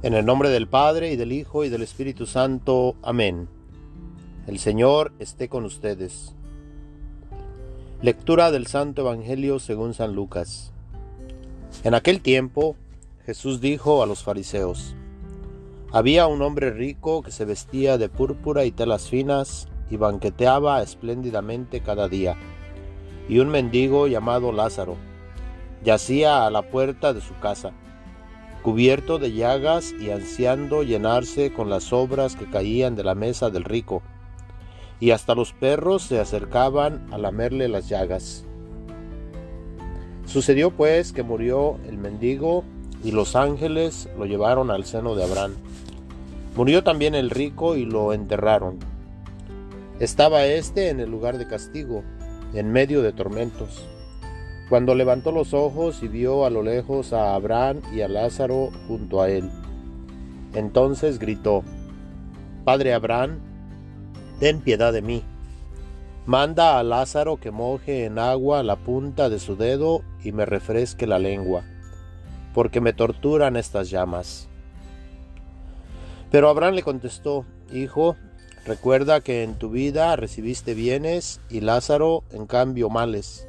En el nombre del Padre y del Hijo y del Espíritu Santo. Amén. El Señor esté con ustedes. Lectura del Santo Evangelio según San Lucas. En aquel tiempo Jesús dijo a los fariseos, Había un hombre rico que se vestía de púrpura y telas finas y banqueteaba espléndidamente cada día, y un mendigo llamado Lázaro yacía a la puerta de su casa cubierto de llagas y ansiando llenarse con las sobras que caían de la mesa del rico, y hasta los perros se acercaban a lamerle las llagas. Sucedió pues que murió el mendigo y los ángeles lo llevaron al seno de Abraham. Murió también el rico y lo enterraron. Estaba éste en el lugar de castigo, en medio de tormentos. Cuando levantó los ojos y vio a lo lejos a Abraham y a Lázaro junto a él, entonces gritó, Padre Abraham, ten piedad de mí. Manda a Lázaro que moje en agua la punta de su dedo y me refresque la lengua, porque me torturan estas llamas. Pero Abraham le contestó, Hijo, recuerda que en tu vida recibiste bienes y Lázaro en cambio males.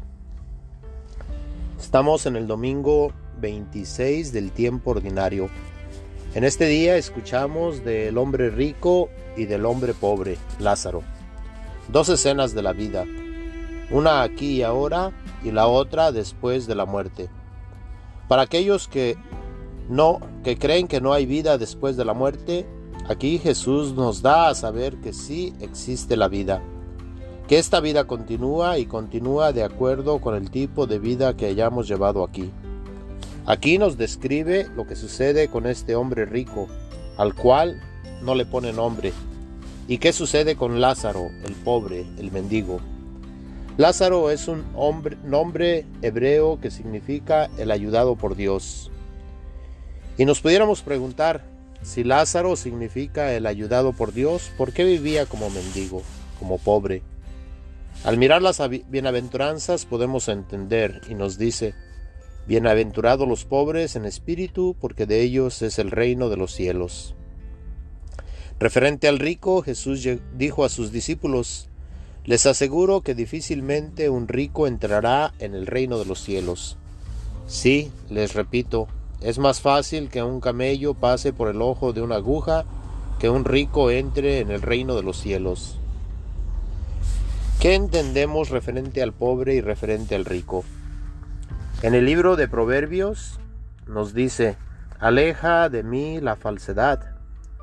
Estamos en el domingo 26 del tiempo ordinario. En este día escuchamos del hombre rico y del hombre pobre, Lázaro. Dos escenas de la vida, una aquí y ahora y la otra después de la muerte. Para aquellos que no que creen que no hay vida después de la muerte, aquí Jesús nos da a saber que sí existe la vida que esta vida continúa y continúa de acuerdo con el tipo de vida que hayamos llevado aquí. Aquí nos describe lo que sucede con este hombre rico, al cual no le pone nombre, y qué sucede con Lázaro, el pobre, el mendigo. Lázaro es un nombre hebreo que significa el ayudado por Dios. Y nos pudiéramos preguntar, si Lázaro significa el ayudado por Dios, ¿por qué vivía como mendigo, como pobre? Al mirar las bienaventuranzas podemos entender y nos dice, Bienaventurados los pobres en espíritu, porque de ellos es el reino de los cielos. Referente al rico, Jesús dijo a sus discípulos, Les aseguro que difícilmente un rico entrará en el reino de los cielos. Sí, les repito, es más fácil que un camello pase por el ojo de una aguja que un rico entre en el reino de los cielos. ¿Qué entendemos referente al pobre y referente al rico? En el libro de Proverbios nos dice, aleja de mí la falsedad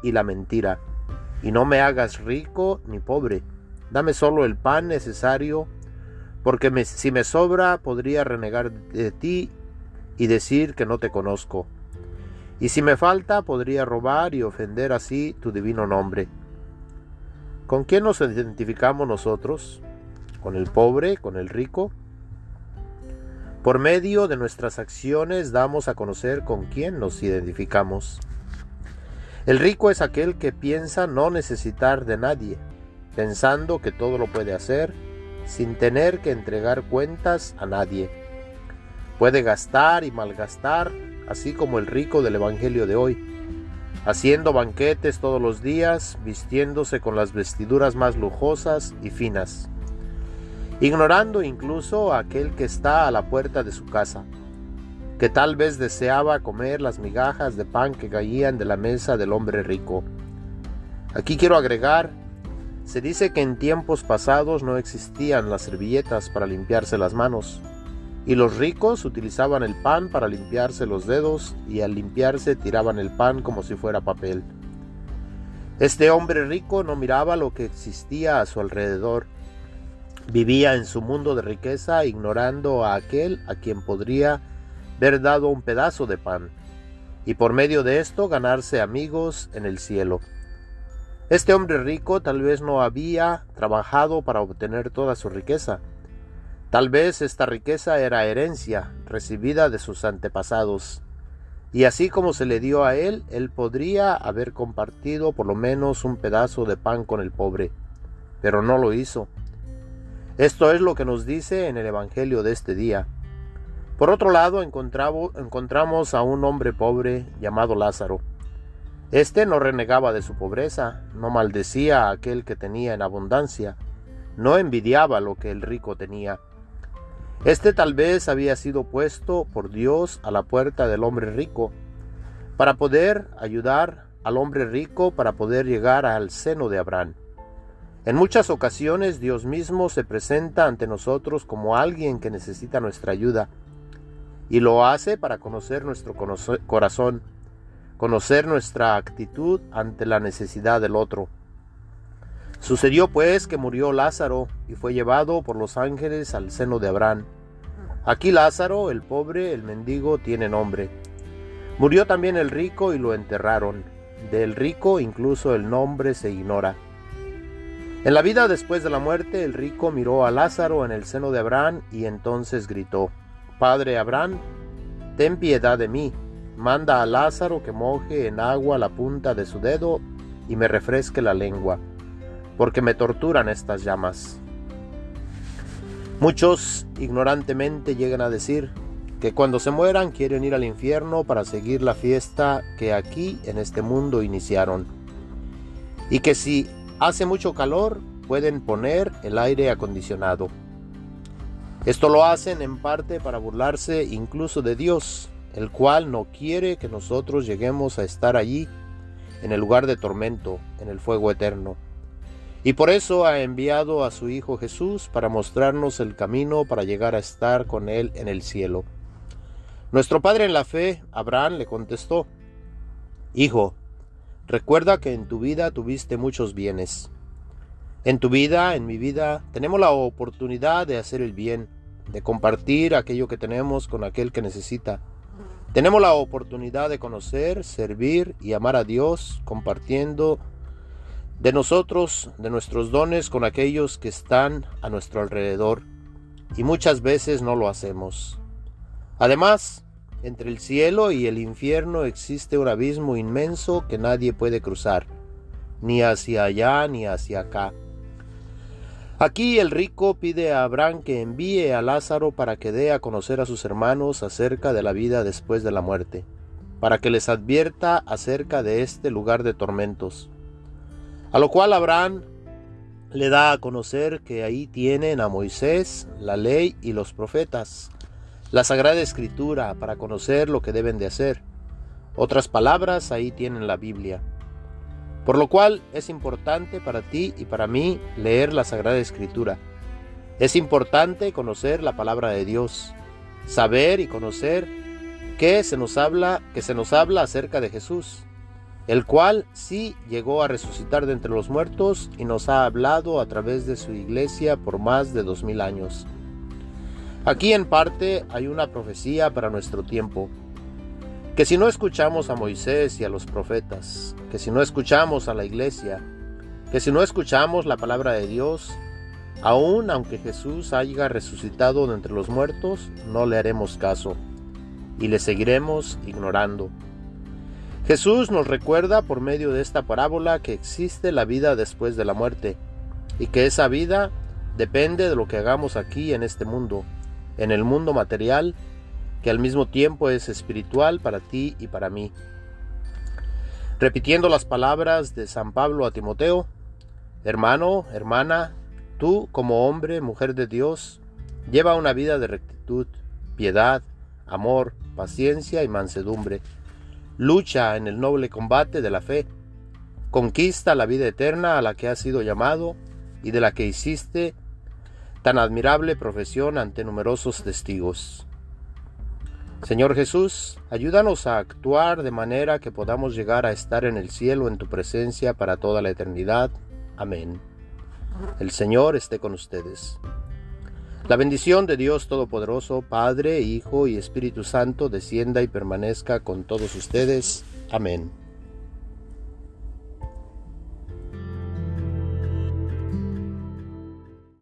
y la mentira, y no me hagas rico ni pobre, dame solo el pan necesario, porque si me sobra podría renegar de ti y decir que no te conozco. Y si me falta podría robar y ofender así tu divino nombre. ¿Con quién nos identificamos nosotros? ¿Con el pobre? ¿Con el rico? Por medio de nuestras acciones damos a conocer con quién nos identificamos. El rico es aquel que piensa no necesitar de nadie, pensando que todo lo puede hacer sin tener que entregar cuentas a nadie. Puede gastar y malgastar, así como el rico del Evangelio de hoy haciendo banquetes todos los días, vistiéndose con las vestiduras más lujosas y finas, ignorando incluso a aquel que está a la puerta de su casa. que tal vez deseaba comer las migajas de pan que caían de la mesa del hombre rico. Aquí quiero agregar, se dice que en tiempos pasados no existían las servilletas para limpiarse las manos, y los ricos utilizaban el pan para limpiarse los dedos y al limpiarse tiraban el pan como si fuera papel. Este hombre rico no miraba lo que existía a su alrededor. Vivía en su mundo de riqueza ignorando a aquel a quien podría haber dado un pedazo de pan, y por medio de esto ganarse amigos en el cielo. Este hombre rico tal vez no había trabajado para obtener toda su riqueza. Tal vez esta riqueza era herencia recibida de sus antepasados y así como se le dio a él, él podría haber compartido por lo menos un pedazo de pan con el pobre, pero no lo hizo. Esto es lo que nos dice en el Evangelio de este día. Por otro lado, encontramos a un hombre pobre llamado Lázaro. Este no renegaba de su pobreza, no maldecía a aquel que tenía en abundancia, no envidiaba lo que el rico tenía. Este tal vez había sido puesto por Dios a la puerta del hombre rico, para poder ayudar al hombre rico para poder llegar al seno de Abraham. En muchas ocasiones Dios mismo se presenta ante nosotros como alguien que necesita nuestra ayuda, y lo hace para conocer nuestro corazón, conocer nuestra actitud ante la necesidad del otro. Sucedió pues que murió Lázaro y fue llevado por los ángeles al seno de Abraham. Aquí Lázaro, el pobre, el mendigo, tiene nombre. Murió también el rico y lo enterraron. Del rico incluso el nombre se ignora. En la vida después de la muerte, el rico miró a Lázaro en el seno de Abraham y entonces gritó, Padre Abraham, ten piedad de mí, manda a Lázaro que moje en agua la punta de su dedo y me refresque la lengua porque me torturan estas llamas. Muchos ignorantemente llegan a decir que cuando se mueran quieren ir al infierno para seguir la fiesta que aquí en este mundo iniciaron. Y que si hace mucho calor pueden poner el aire acondicionado. Esto lo hacen en parte para burlarse incluso de Dios, el cual no quiere que nosotros lleguemos a estar allí, en el lugar de tormento, en el fuego eterno. Y por eso ha enviado a su Hijo Jesús para mostrarnos el camino para llegar a estar con Él en el cielo. Nuestro Padre en la fe, Abraham, le contestó, Hijo, recuerda que en tu vida tuviste muchos bienes. En tu vida, en mi vida, tenemos la oportunidad de hacer el bien, de compartir aquello que tenemos con aquel que necesita. Tenemos la oportunidad de conocer, servir y amar a Dios compartiendo de nosotros, de nuestros dones con aquellos que están a nuestro alrededor, y muchas veces no lo hacemos. Además, entre el cielo y el infierno existe un abismo inmenso que nadie puede cruzar, ni hacia allá ni hacia acá. Aquí el rico pide a Abraham que envíe a Lázaro para que dé a conocer a sus hermanos acerca de la vida después de la muerte, para que les advierta acerca de este lugar de tormentos. A lo cual Abraham le da a conocer que ahí tienen a Moisés, la ley y los profetas, la Sagrada Escritura para conocer lo que deben de hacer. Otras palabras, ahí tienen la Biblia. Por lo cual es importante para ti y para mí leer la Sagrada Escritura. Es importante conocer la palabra de Dios, saber y conocer que se nos habla, que se nos habla acerca de Jesús el cual sí llegó a resucitar de entre los muertos y nos ha hablado a través de su iglesia por más de dos mil años. Aquí en parte hay una profecía para nuestro tiempo, que si no escuchamos a Moisés y a los profetas, que si no escuchamos a la iglesia, que si no escuchamos la palabra de Dios, aun aunque Jesús haya resucitado de entre los muertos, no le haremos caso y le seguiremos ignorando. Jesús nos recuerda por medio de esta parábola que existe la vida después de la muerte y que esa vida depende de lo que hagamos aquí en este mundo, en el mundo material, que al mismo tiempo es espiritual para ti y para mí. Repitiendo las palabras de San Pablo a Timoteo, hermano, hermana, tú como hombre, mujer de Dios, lleva una vida de rectitud, piedad, amor, paciencia y mansedumbre. Lucha en el noble combate de la fe. Conquista la vida eterna a la que has sido llamado y de la que hiciste tan admirable profesión ante numerosos testigos. Señor Jesús, ayúdanos a actuar de manera que podamos llegar a estar en el cielo en tu presencia para toda la eternidad. Amén. El Señor esté con ustedes. La bendición de Dios Todopoderoso, Padre, Hijo y Espíritu Santo, descienda y permanezca con todos ustedes. Amén.